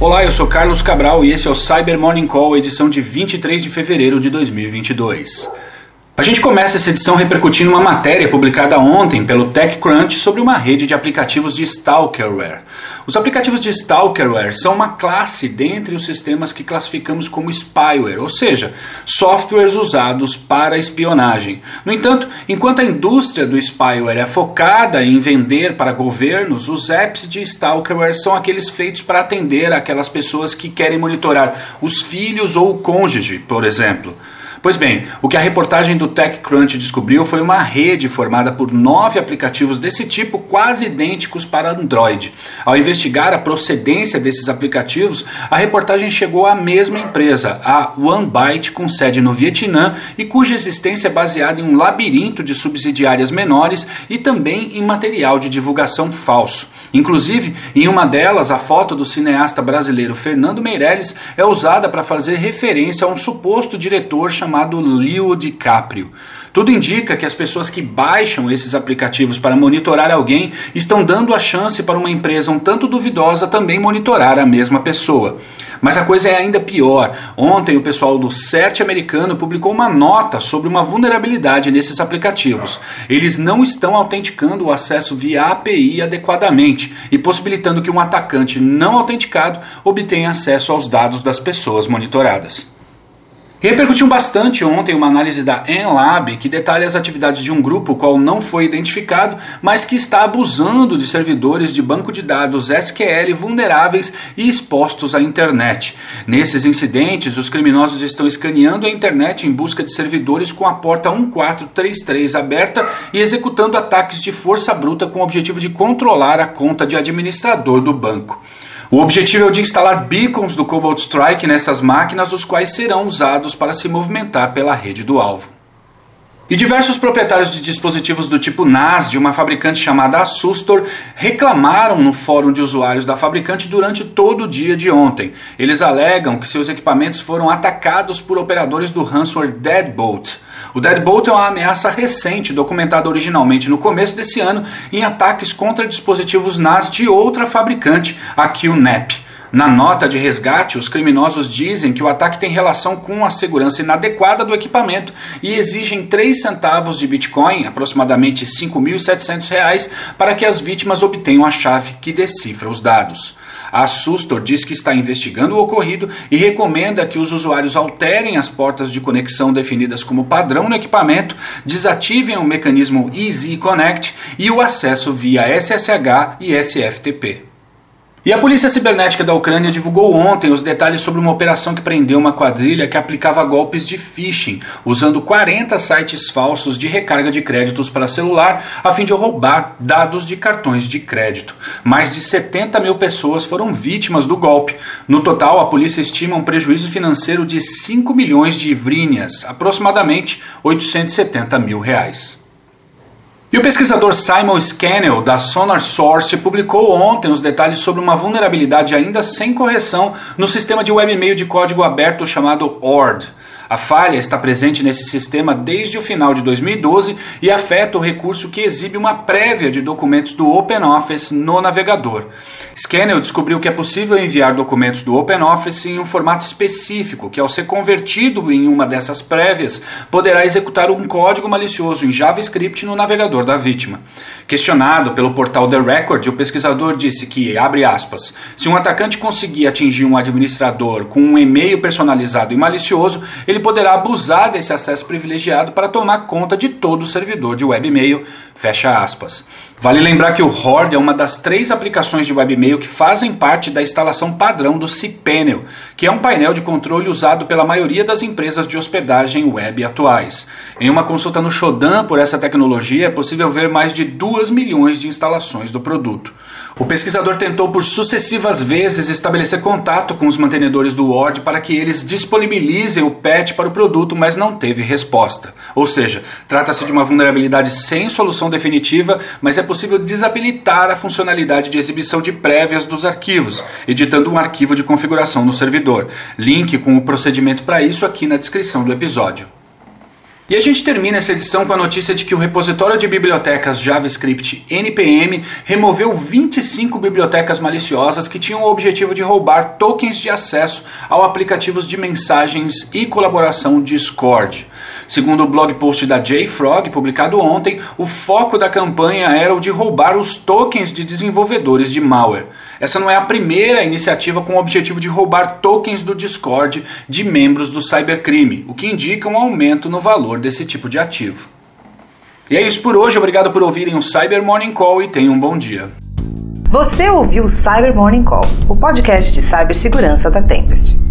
Olá, eu sou Carlos Cabral e esse é o Cyber Morning Call, edição de 23 de fevereiro de 2022. A gente começa essa edição repercutindo uma matéria publicada ontem pelo TechCrunch sobre uma rede de aplicativos de stalkerware. Os aplicativos de stalkerware são uma classe dentre os sistemas que classificamos como spyware, ou seja, softwares usados para espionagem. No entanto, enquanto a indústria do spyware é focada em vender para governos, os apps de stalkerware são aqueles feitos para atender aquelas pessoas que querem monitorar os filhos ou o cônjuge, por exemplo. Pois bem, o que a reportagem do TechCrunch descobriu foi uma rede formada por nove aplicativos desse tipo, quase idênticos para Android. Ao investigar a procedência desses aplicativos, a reportagem chegou à mesma empresa, a OneByte, com sede no Vietnã e cuja existência é baseada em um labirinto de subsidiárias menores e também em material de divulgação falso. Inclusive, em uma delas, a foto do cineasta brasileiro Fernando Meirelles é usada para fazer referência a um suposto diretor chamado Leo DiCaprio. Tudo indica que as pessoas que baixam esses aplicativos para monitorar alguém estão dando a chance para uma empresa um tanto duvidosa também monitorar a mesma pessoa. Mas a coisa é ainda pior. Ontem o pessoal do CERT americano publicou uma nota sobre uma vulnerabilidade nesses aplicativos. Eles não estão autenticando o acesso via API adequadamente e possibilitando que um atacante não autenticado obtenha acesso aos dados das pessoas monitoradas. Repercutiu bastante ontem uma análise da Enlab que detalha as atividades de um grupo qual não foi identificado, mas que está abusando de servidores de banco de dados SQL vulneráveis e expostos à internet. Nesses incidentes, os criminosos estão escaneando a internet em busca de servidores com a porta 1433 aberta e executando ataques de força bruta com o objetivo de controlar a conta de administrador do banco. O objetivo é o de instalar beacons do Cobalt Strike nessas máquinas, os quais serão usados para se movimentar pela rede do alvo. E diversos proprietários de dispositivos do tipo NAS de uma fabricante chamada Asustor reclamaram no fórum de usuários da fabricante durante todo o dia de ontem. Eles alegam que seus equipamentos foram atacados por operadores do ransomware Deadbolt. O Deadbolt é uma ameaça recente, documentada originalmente no começo desse ano em ataques contra dispositivos NAS de outra fabricante, a QNAP. Na nota de resgate, os criminosos dizem que o ataque tem relação com a segurança inadequada do equipamento e exigem 3 centavos de Bitcoin, aproximadamente R$ 5.700, para que as vítimas obtenham a chave que decifra os dados. A Sustor diz que está investigando o ocorrido e recomenda que os usuários alterem as portas de conexão definidas como padrão no equipamento, desativem o mecanismo Easy Connect e o acesso via SSH e SFTP. E a Polícia Cibernética da Ucrânia divulgou ontem os detalhes sobre uma operação que prendeu uma quadrilha que aplicava golpes de phishing, usando 40 sites falsos de recarga de créditos para celular, a fim de roubar dados de cartões de crédito. Mais de 70 mil pessoas foram vítimas do golpe. No total, a polícia estima um prejuízo financeiro de 5 milhões de ivrinhas, aproximadamente 870 mil reais. E o pesquisador Simon Scannell, da Sonar Source, publicou ontem os detalhes sobre uma vulnerabilidade ainda sem correção no sistema de web-mail de código aberto chamado ORD. A falha está presente nesse sistema desde o final de 2012 e afeta o recurso que exibe uma prévia de documentos do OpenOffice no navegador. Scannell descobriu que é possível enviar documentos do OpenOffice em um formato específico, que ao ser convertido em uma dessas prévias, poderá executar um código malicioso em JavaScript no navegador da vítima. Questionado pelo portal The Record, o pesquisador disse que, abre aspas, se um atacante conseguir atingir um administrador com um e-mail personalizado e malicioso, ele ele poderá abusar desse acesso privilegiado para tomar conta de todo o servidor de webmail, fecha aspas. Vale lembrar que o Horde é uma das três aplicações de webmail que fazem parte da instalação padrão do cPanel, que é um painel de controle usado pela maioria das empresas de hospedagem web atuais. Em uma consulta no Shodan por essa tecnologia é possível ver mais de 2 milhões de instalações do produto. O pesquisador tentou por sucessivas vezes estabelecer contato com os mantenedores do Word para que eles disponibilizem o patch para o produto, mas não teve resposta. Ou seja, trata-se de uma vulnerabilidade sem solução definitiva, mas é possível desabilitar a funcionalidade de exibição de prévias dos arquivos, editando um arquivo de configuração no servidor. Link com o procedimento para isso aqui na descrição do episódio. E a gente termina essa edição com a notícia de que o repositório de bibliotecas JavaScript NPM removeu 25 bibliotecas maliciosas que tinham o objetivo de roubar tokens de acesso ao aplicativos de mensagens e colaboração Discord. Segundo o blog post da JFrog, publicado ontem, o foco da campanha era o de roubar os tokens de desenvolvedores de malware. Essa não é a primeira iniciativa com o objetivo de roubar tokens do Discord de membros do cybercrime, o que indica um aumento no valor desse tipo de ativo. E é isso por hoje, obrigado por ouvirem o Cyber Morning Call e tenham um bom dia. Você ouviu o Cyber Morning Call, o podcast de cibersegurança da Tempest.